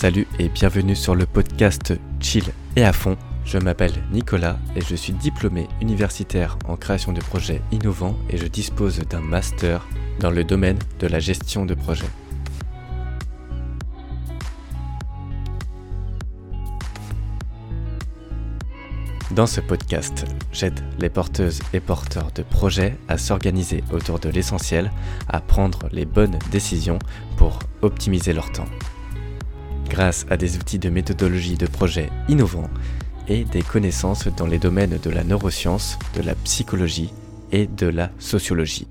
Salut et bienvenue sur le podcast Chill et à fond. Je m'appelle Nicolas et je suis diplômé universitaire en création de projets innovants et je dispose d'un master dans le domaine de la gestion de projets. Dans ce podcast, j'aide les porteuses et porteurs de projets à s'organiser autour de l'essentiel, à prendre les bonnes décisions pour optimiser leur temps. Grâce à des outils de méthodologie de projet innovants et des connaissances dans les domaines de la neuroscience, de la psychologie et de la sociologie.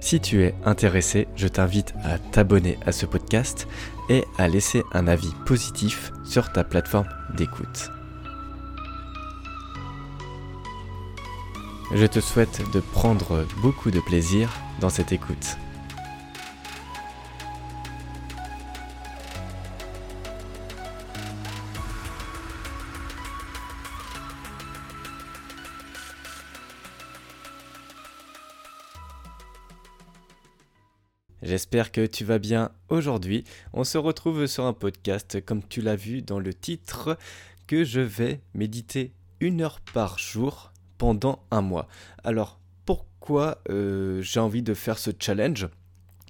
Si tu es intéressé, je t'invite à t'abonner à ce podcast et à laisser un avis positif sur ta plateforme d'écoute. Je te souhaite de prendre beaucoup de plaisir dans cette écoute. J'espère que tu vas bien aujourd'hui. On se retrouve sur un podcast, comme tu l'as vu dans le titre, que je vais méditer une heure par jour pendant un mois. Alors, pourquoi euh, j'ai envie de faire ce challenge?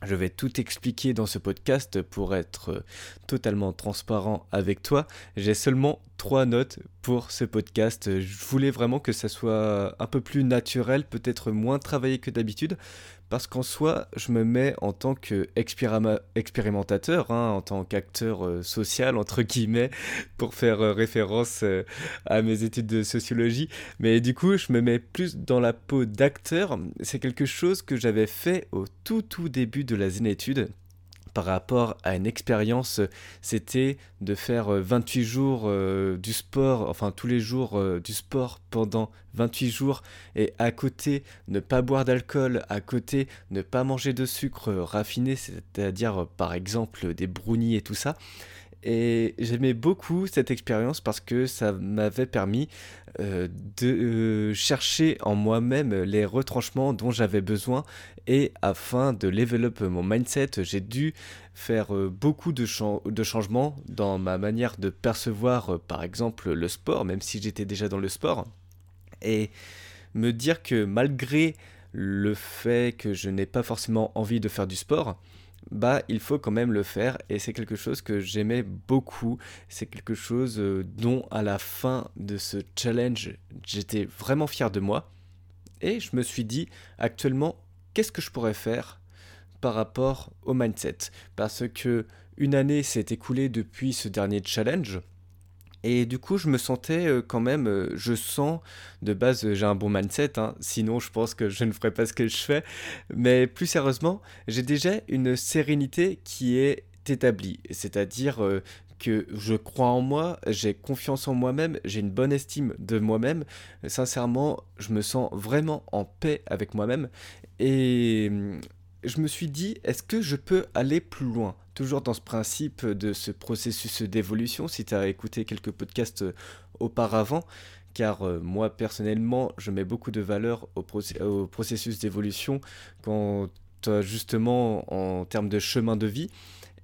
Je vais tout expliquer dans ce podcast pour être totalement transparent avec toi. J'ai seulement trois notes pour ce podcast. Je voulais vraiment que ça soit un peu plus naturel, peut-être moins travaillé que d'habitude, parce qu'en soi, je me mets en tant qu'expérimentateur, hein, en tant qu'acteur euh, social, entre guillemets, pour faire euh, référence euh, à mes études de sociologie. Mais du coup, je me mets plus dans la peau d'acteur. C'est quelque chose que j'avais fait au tout tout début de la zénétude par rapport à une expérience, c'était de faire 28 euh, jours euh, du sport, enfin tous les jours euh, du sport pendant 28 jours, et à côté ne pas boire d'alcool, à côté ne pas manger de sucre raffiné, c'est-à-dire par exemple des brownies et tout ça. Et j'aimais beaucoup cette expérience parce que ça m'avait permis euh, de euh, chercher en moi-même les retranchements dont j'avais besoin. Et afin de level mon mindset, j'ai dû faire euh, beaucoup de, changements dans ma manière de percevoir, par exemple, le sport, même si j'étais déjà dans le sport. Et me dire que malgré le fait que je n'ai pas forcément envie de faire du sport, bah il faut quand même le faire et c'est quelque chose que j'aimais beaucoup, c'est quelque chose euh, dont à la fin de ce challenge j'étais vraiment fier de moi. Et je me suis dit actuellement qu'est-ce que je pourrais faire par rapport au mindset? Parce que une année s'est écoulée depuis ce dernier challenge et du coup, je me sentais euh, quand même, euh, je sens, de base, euh, j'ai un bon mindset, hein. sinon je pense que je ne ferais pas ce que je fais. Mais plus sérieusement, j'ai déjà une sérénité qui est établie. C'est-à-dire que je crois en moi, j'ai confiance en moi-même, j'ai une bonne estime de moi-même. Sincèrement, je me sens vraiment en paix avec moi-même. Et hum, je me suis dit, est-ce que je peux aller plus loin? Toujours dans ce principe de ce processus d'évolution, si tu as écouté quelques podcasts euh, auparavant, car euh, moi personnellement, je mets beaucoup de valeur au, processus d'évolution quand justement en termes de chemin de vie.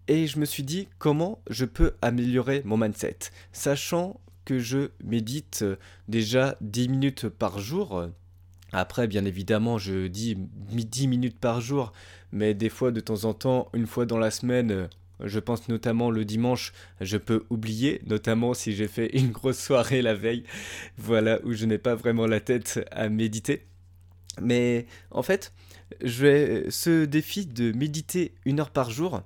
Et je me suis dit, comment je peux améliorer mon mindset? Sachant que je médite euh, déjà 10 minutes par jour, après, bien évidemment, je dis 10 minutes par jour, mais des fois, de temps en temps, une fois dans la semaine, euh, je pense notamment le dimanche, je peux oublier, notamment si j'ai fait une grosse soirée la veille, voilà, où je n'ai pas vraiment la tête à méditer. Mais en fait, je ce défi de méditer une heure par jour,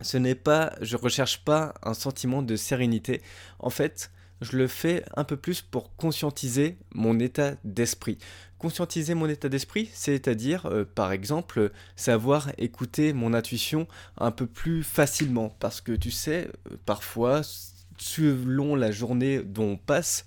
ce n'est pas, je recherche pas un sentiment de sérénité. En fait, je le fais un peu plus pour conscientiser mon état d'esprit. Conscientiser mon état d'esprit, c'est-à-dire, euh, par exemple, savoir écouter mon intuition un peu plus facilement. Parce que tu sais, euh, parfois, selon la journée dont on passe,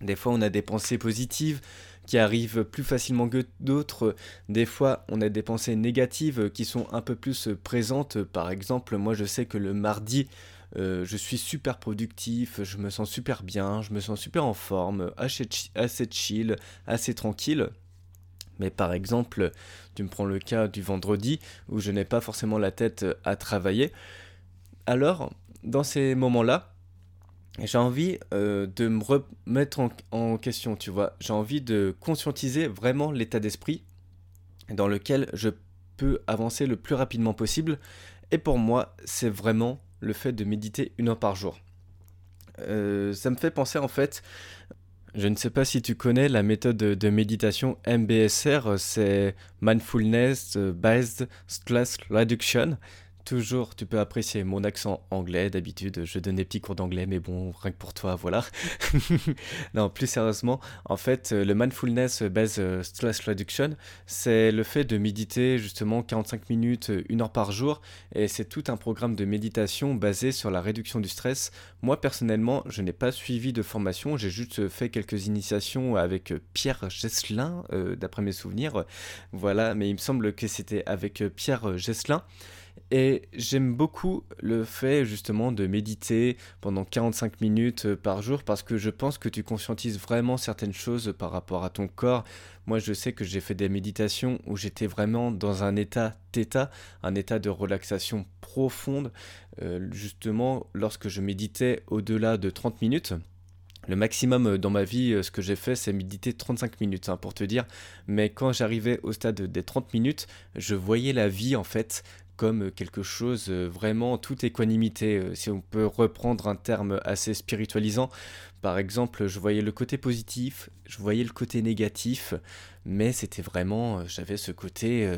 des fois on a des pensées positives qui arrivent plus facilement que d'autres. Des fois, on a des pensées négatives qui sont un peu plus présentes. Par exemple, moi je sais que le mardi, euh, je suis super productif, je me sens super bien, je me sens super en forme, assez, chill, assez tranquille. Mais par exemple, tu me prends le cas du vendredi où je n'ai pas forcément la tête à travailler. Alors, dans ces moments-là, j'ai envie euh, de me remettre en, question, tu vois. J'ai envie de conscientiser vraiment l'état d'esprit dans lequel je peux avancer le plus rapidement possible. Et pour moi, c'est vraiment le fait de méditer une heure par jour. Euh, ça me fait penser en fait, je ne sais pas si tu connais la méthode de méditation MBSR, c'est Mindfulness Based Stress Reduction. Toujours, tu peux apprécier mon accent anglais. D'habitude, je donne des petits cours d'anglais, mais bon, rien que pour toi, voilà. non, plus sérieusement, en fait, le mindfulness based stress reduction, c'est le fait de méditer justement 45 minutes, une heure par jour, et c'est tout un programme de méditation basé sur la réduction du stress. Moi, personnellement, je n'ai pas suivi de formation, j'ai juste fait quelques initiations avec Pierre Gesselin, euh, d'après mes souvenirs. Voilà, mais il me semble que c'était avec Pierre Gesselin. Et j'aime beaucoup le fait justement de méditer pendant 45 minutes euh, par jour parce que je pense que tu conscientises vraiment certaines choses par rapport à ton corps. Moi je sais que j'ai fait des méditations où j'étais vraiment dans un état θ, un état de relaxation profonde, euh, justement lorsque je méditais au-delà de 30 minutes. Le maximum euh, dans ma vie, ce que j'ai fait, c'est méditer 35 minutes, hein, pour te dire. Mais quand j'arrivais au stade des 30 minutes, je voyais la vie, en fait, comme quelque chose euh, vraiment toute équanimité. Euh, si on peut reprendre un terme assez spiritualisant, par exemple, je voyais le côté positif, je voyais le côté négatif, mais c'était vraiment, euh, j'avais ce côté,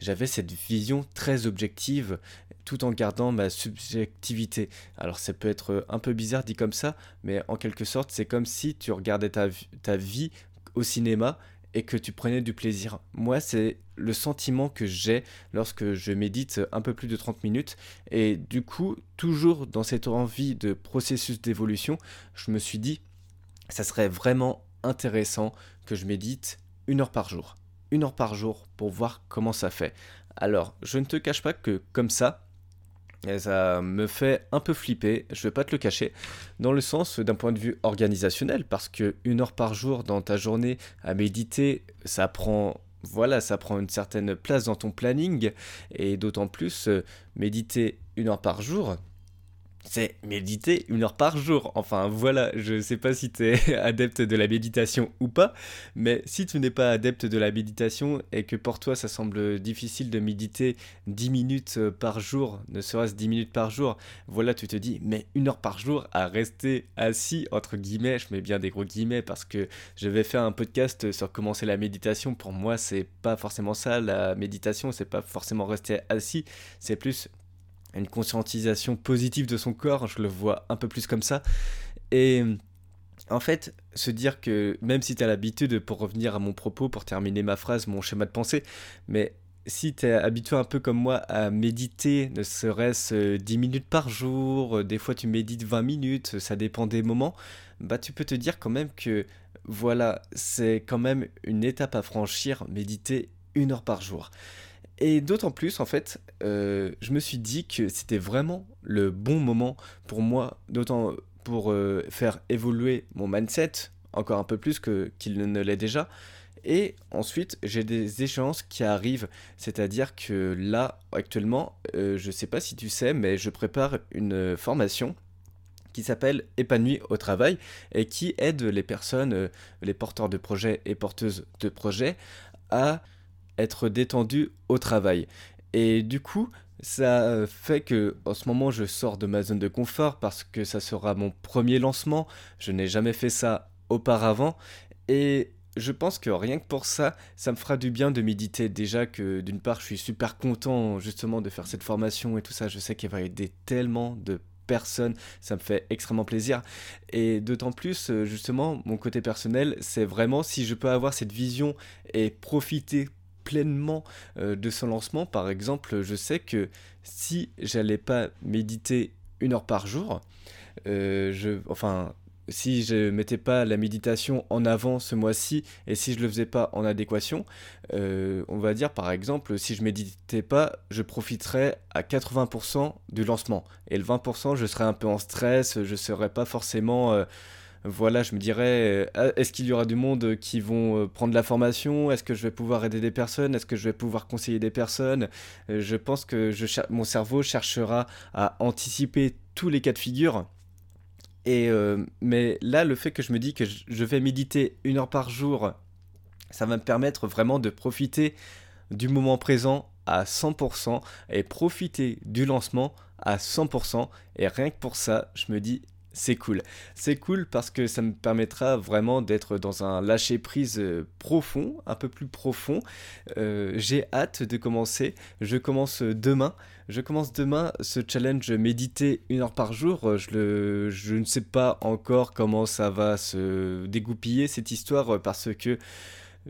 j'avais cette vision très objective, tout en gardant ma subjectivité. Alors ça peut être un peu bizarre dit comme ça, mais en quelque sorte, c'est comme si tu regardais ta, ta vie au cinéma et que tu prenais du plaisir. Moi, c'est le sentiment que j'ai lorsque je médite un peu plus de 30 minutes. Et du coup, toujours dans cette envie de processus d'évolution, je me suis dit, ça serait vraiment intéressant que je médite une heure par jour. Une heure par jour pour voir comment ça fait. Alors, je ne te cache pas que comme ça, et ça me fait un peu flipper, je vais pas te le cacher, dans le sens d'un point de vue organisationnel, parce que une heure par jour dans ta journée à méditer, ça prend voilà, ça prend une certaine place dans ton planning, et d'autant plus euh, méditer une heure par jour, c'est méditer une heure par jour. Enfin voilà, je sais pas si tu es adepte de la méditation ou pas, mais si tu n'es pas adepte de la méditation et que pour toi ça semble difficile de méditer 10 minutes euh, par jour, ne serait-ce 10 minutes par jour, voilà, tu te dis, mais une heure par jour à rester assis, entre guillemets, je mets bien des gros guillemets parce que je vais faire un podcast sur comment c'est la méditation. Pour moi, c'est pas forcément ça, la méditation, c'est pas forcément rester assis, c'est plus une conscientisation positive de son corps, je le vois un peu plus comme ça. Et en fait, se dire que même si tu as l'habitude, pour revenir à mon propos, pour terminer ma phrase, mon schéma de pensée, mais si tu es habitué un peu comme moi à méditer, ne serait-ce 10 minutes par jour, des fois tu médites 20 minutes, ça dépend des moments, bah tu peux te dire quand même que voilà, c'est quand même une étape à franchir, méditer une heure par jour. Et d'autant plus, en fait, euh, je me suis dit que c'était vraiment le bon moment pour moi, d'autant pour euh, faire évoluer mon mindset encore un peu plus que qu'il ne l'est déjà. Et ensuite, j'ai des échéances qui arrivent, c'est-à-dire que là, actuellement, euh, je ne sais pas si tu sais, mais je prépare une formation qui s'appelle Épanoui au travail et qui aide les personnes, les porteurs de projets et porteuses de projets à être détendu au travail. Et du coup, ça fait que en ce moment je sors de ma zone de confort parce que ça sera mon premier lancement. Je n'ai jamais fait ça auparavant et je pense que rien que pour ça, ça me fera du bien de méditer. Déjà que d'une part, je suis super content justement de faire cette formation et tout ça. Je sais qu'il va aider tellement de personnes, ça me fait extrêmement plaisir. Et d'autant plus, justement, mon côté personnel, c'est vraiment si je peux avoir cette vision et profiter pleinement euh, de son lancement. Par exemple, je sais que si j'allais pas méditer une heure par jour, euh, je, enfin, si je mettais pas la méditation en avant ce mois-ci et si je le faisais pas en adéquation, euh, on va dire par exemple, si je méditais pas, je profiterais à 80% du lancement et le 20% je serais un peu en stress, je serais pas forcément voilà, je me dirais, euh, est-ce qu'il y aura du monde qui vont prendre la formation? Est-ce que je vais pouvoir aider des personnes? Est-ce que je vais pouvoir conseiller des personnes? Je pense que mon cerveau cherchera à anticiper tous les cas de figure. Et mais là, le fait que je me dis que je vais méditer une heure par jour, ça va me permettre vraiment de profiter du moment présent à 100% et profiter du lancement à 100%. Et rien que pour ça, je me dis, c'est cool. C'est cool parce que ça me permettra vraiment d'être dans un lâcher prise euh, profond, un peu plus profond. Euh, j'ai hâte de commencer. Je commence demain. Je commence demain ce challenge méditer une heure par jour. Le, je ne sais pas encore comment ça va se dégoupiller cette histoire parce que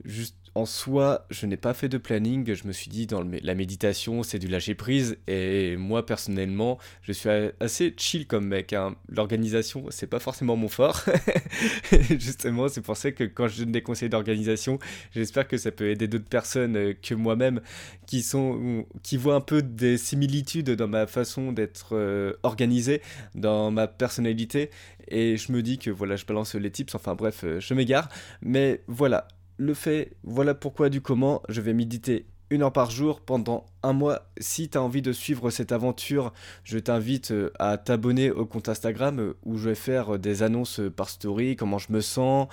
juste en soi, je n'ai pas fait de planning. Je me suis dit, dans la méditation, c'est du lâcher prise. Et moi, personnellement, je suis assez chill comme mec. Hein. L'organisation, c'est pas forcément mon fort. Justement, c'est pour ça que quand je donne des conseils d'organisation, j'espère que ça peut aider d'autres personnes euh, que moi-même qui, qui voient un peu des similitudes dans ma façon d'être euh, organisé, dans ma personnalité. Et je me dis que voilà, je balance les tips. Enfin bref, euh, je m'égare. Mais voilà le fait, voilà pourquoi du comment, je vais méditer une heure par jour pendant un mois. Si tu as envie de suivre cette aventure, je t'invite euh, à t'abonner au compte Instagram euh, où je vais faire euh, des annonces par story, comment je me sens,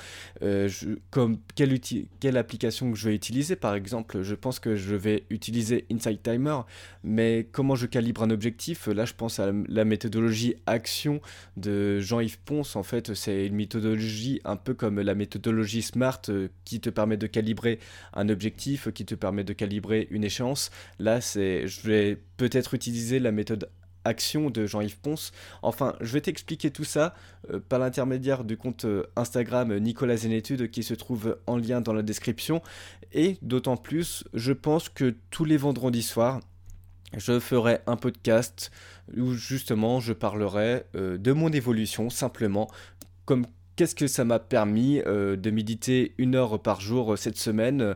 comme quelle, quelle application que je vais utiliser. Par exemple, je pense que je vais utiliser Insight Timer, mais comment je calibre un objectif? Là, je pense à la méthodologie action de Jean-Yves Ponce. En fait, c'est une méthodologie un peu comme la méthodologie SMART qui te permet de calibrer un objectif, qui te permet de calibrer une échéance. Là, c'est, je vais peut-être utiliser la méthode action de Jean-Yves Ponce. Enfin, je vais t'expliquer tout ça euh, par l'intermédiaire du compte euh, Instagram Nicolas Zenetude qui se trouve en lien dans la description. Et d'autant plus, je pense que tous les vendredis soirs, je ferai un podcast où justement je parlerai euh, de mon évolution simplement, comme qu'est-ce que ça m'a permis de méditer une heure par jour cette semaine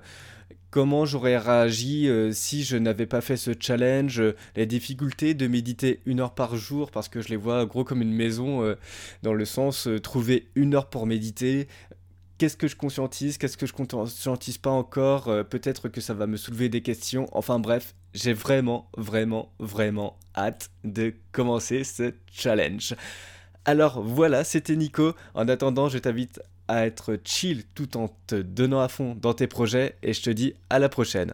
comment j'aurais réagi euh, si je n'avais pas fait ce challenge, euh, les difficultés de méditer une heure par jour, parce que je les vois gros comme une maison, euh, dans le sens trouver une heure pour méditer. Qu'est-ce que je conscientise, qu'est-ce que je conscientise pas encore, peut-être que ça va me soulever des questions. Enfin bref, j'ai vraiment, vraiment, vraiment hâte de commencer ce challenge. Alors voilà, c'était Nico. En attendant, je t'invite à être chill tout en te donnant à fond dans tes projets et je te dis à la prochaine.